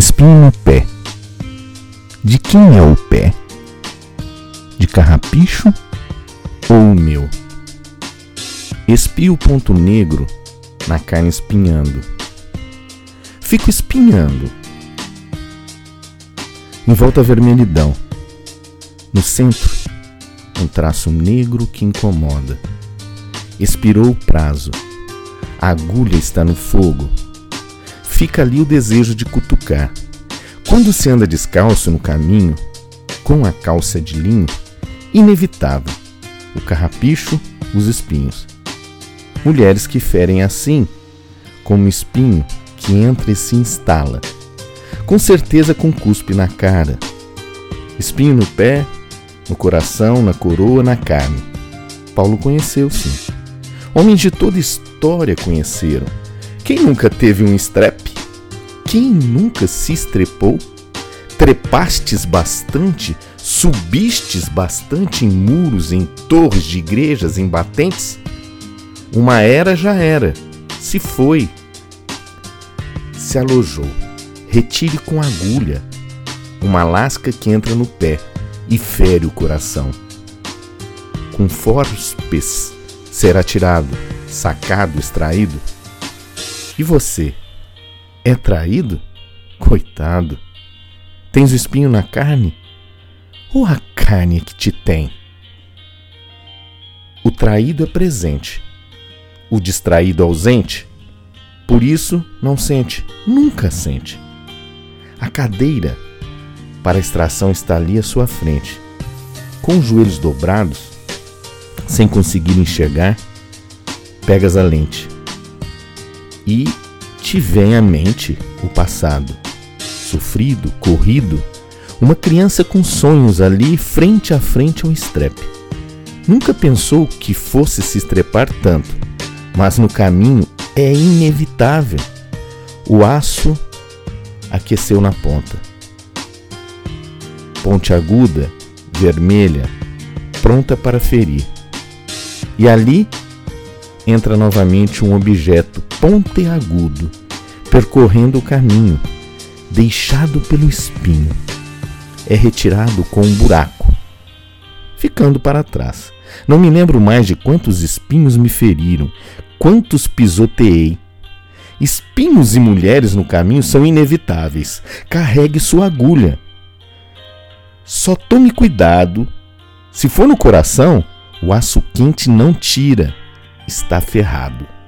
Espinho no pé. De quem é o pé? De carrapicho ou o meu? Espio ponto negro na carne espinhando. Fico espinhando. Em volta a vermelhidão. No centro, um traço negro que incomoda. Expirou o prazo. A agulha está no fogo. Fica ali o desejo de cutucar. Quando se anda descalço no caminho, com a calça de linho, inevitável, o carrapicho, os espinhos. Mulheres que ferem assim, como espinho que entra e se instala, com certeza com cuspe na cara, espinho no pé, no coração, na coroa, na carne. Paulo conheceu, sim. Homens de toda história conheceram. Quem nunca teve um strep? Quem nunca se estrepou? Trepastes bastante? Subistes bastante em muros, em torres de igrejas, em batentes? Uma era já era, se foi, se alojou. Retire com agulha uma lasca que entra no pé e fere o coração. Com forpes será tirado, sacado, extraído. E você? É traído? Coitado! Tens o espinho na carne? Ou a carne é que te tem? O traído é presente, o distraído ausente. Por isso não sente, nunca sente. A cadeira para extração está ali à sua frente. Com os joelhos dobrados, sem conseguir enxergar, pegas a lente e te vem à mente o passado, sofrido, corrido, uma criança com sonhos ali frente a frente ao estrepe. Nunca pensou que fosse se estrepar tanto, mas no caminho é inevitável. O aço aqueceu na ponta. Ponte aguda, vermelha, pronta para ferir. E ali entra novamente um objeto ponteagudo, percorrendo o caminho, deixado pelo espinho. É retirado com um buraco, ficando para trás. Não me lembro mais de quantos espinhos me feriram, quantos pisoteei. Espinhos e mulheres no caminho são inevitáveis. Carregue sua agulha. Só tome cuidado. Se for no coração, o aço quente não tira, está ferrado.